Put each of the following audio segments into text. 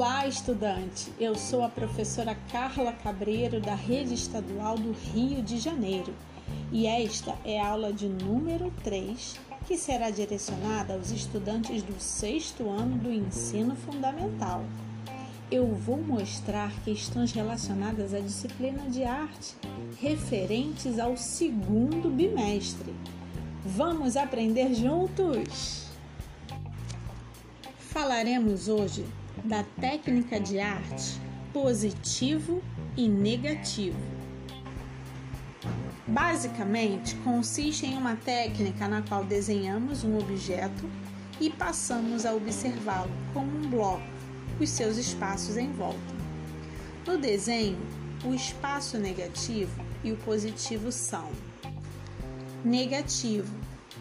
Olá, estudante! Eu sou a professora Carla Cabreiro, da Rede Estadual do Rio de Janeiro, e esta é a aula de número 3, que será direcionada aos estudantes do sexto ano do ensino fundamental. Eu vou mostrar questões relacionadas à disciplina de arte, referentes ao segundo bimestre. Vamos aprender juntos! Falaremos hoje da técnica de arte positivo e negativo. Basicamente, consiste em uma técnica na qual desenhamos um objeto e passamos a observá-lo como um bloco, os seus espaços em volta. No desenho, o espaço negativo e o positivo são: negativo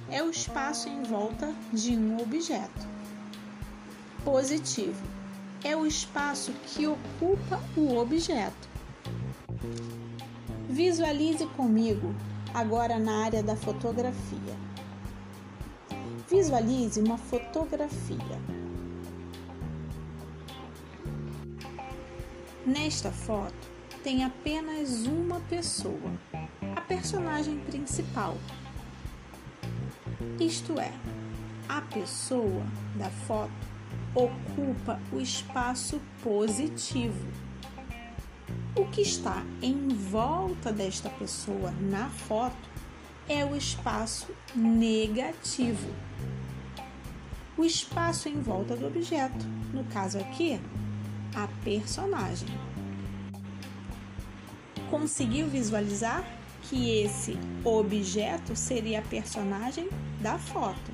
é o espaço em volta de um objeto, positivo é o espaço que ocupa o objeto. Visualize comigo agora na área da fotografia. Visualize uma fotografia. Nesta foto tem apenas uma pessoa, a personagem principal. Isto é, a pessoa da foto ocupa o espaço positivo. O que está em volta desta pessoa na foto é o espaço negativo. O espaço em volta do objeto, no caso aqui, a personagem. Conseguiu visualizar que esse objeto seria a personagem da foto?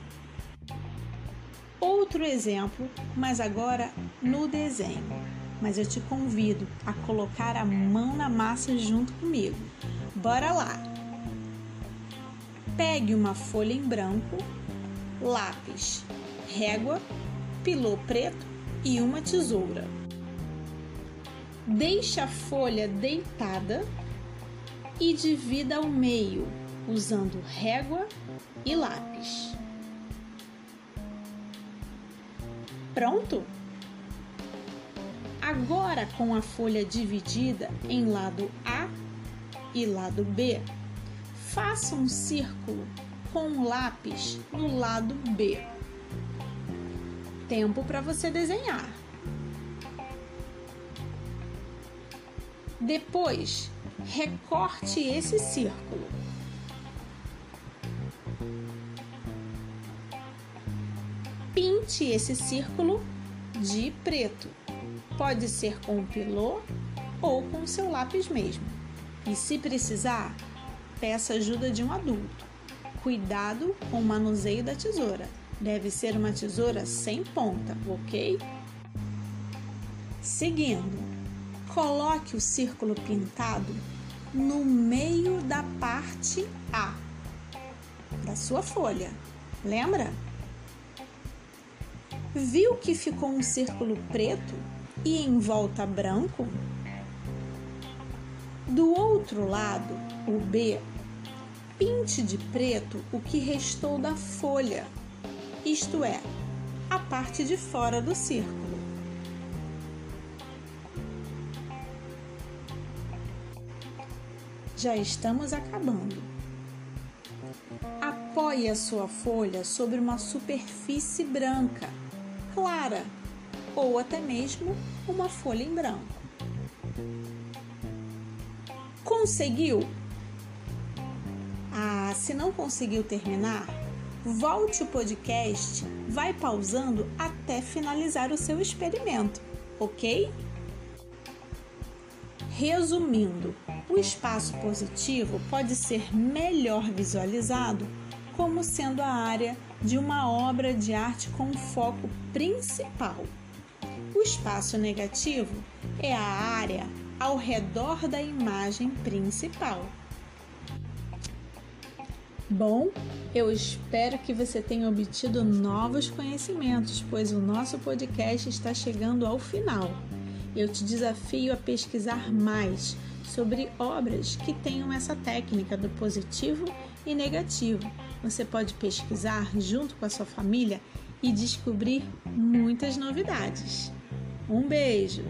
Outro exemplo, mas agora no desenho. Mas eu te convido a colocar a mão na massa junto comigo. Bora lá! Pegue uma folha em branco, lápis, régua, pilô preto e uma tesoura. Deixe a folha deitada e divida ao meio usando régua e lápis. Pronto? Agora, com a folha dividida em lado A e lado B, faça um círculo com um lápis no lado B. Tempo para você desenhar. Depois, recorte esse círculo. Pinte esse círculo de preto. Pode ser com o pilô ou com o seu lápis mesmo. E se precisar, peça ajuda de um adulto. Cuidado com o manuseio da tesoura. Deve ser uma tesoura sem ponta, ok? Seguindo, coloque o círculo pintado no meio da parte A da sua folha. Lembra? Viu que ficou um círculo preto e em volta branco? Do outro lado, o B, pinte de preto o que restou da folha, isto é, a parte de fora do círculo. Já estamos acabando. Apoie a sua folha sobre uma superfície branca clara ou até mesmo uma folha em branco. Conseguiu? Ah, se não conseguiu terminar, volte o podcast, vai pausando até finalizar o seu experimento, ok? Resumindo, o espaço positivo pode ser melhor visualizado como sendo a área de uma obra de arte com foco principal. O espaço negativo é a área ao redor da imagem principal. Bom, eu espero que você tenha obtido novos conhecimentos, pois o nosso podcast está chegando ao final. Eu te desafio a pesquisar mais sobre obras que tenham essa técnica do positivo e negativo. Você pode pesquisar junto com a sua família e descobrir muitas novidades. Um beijo!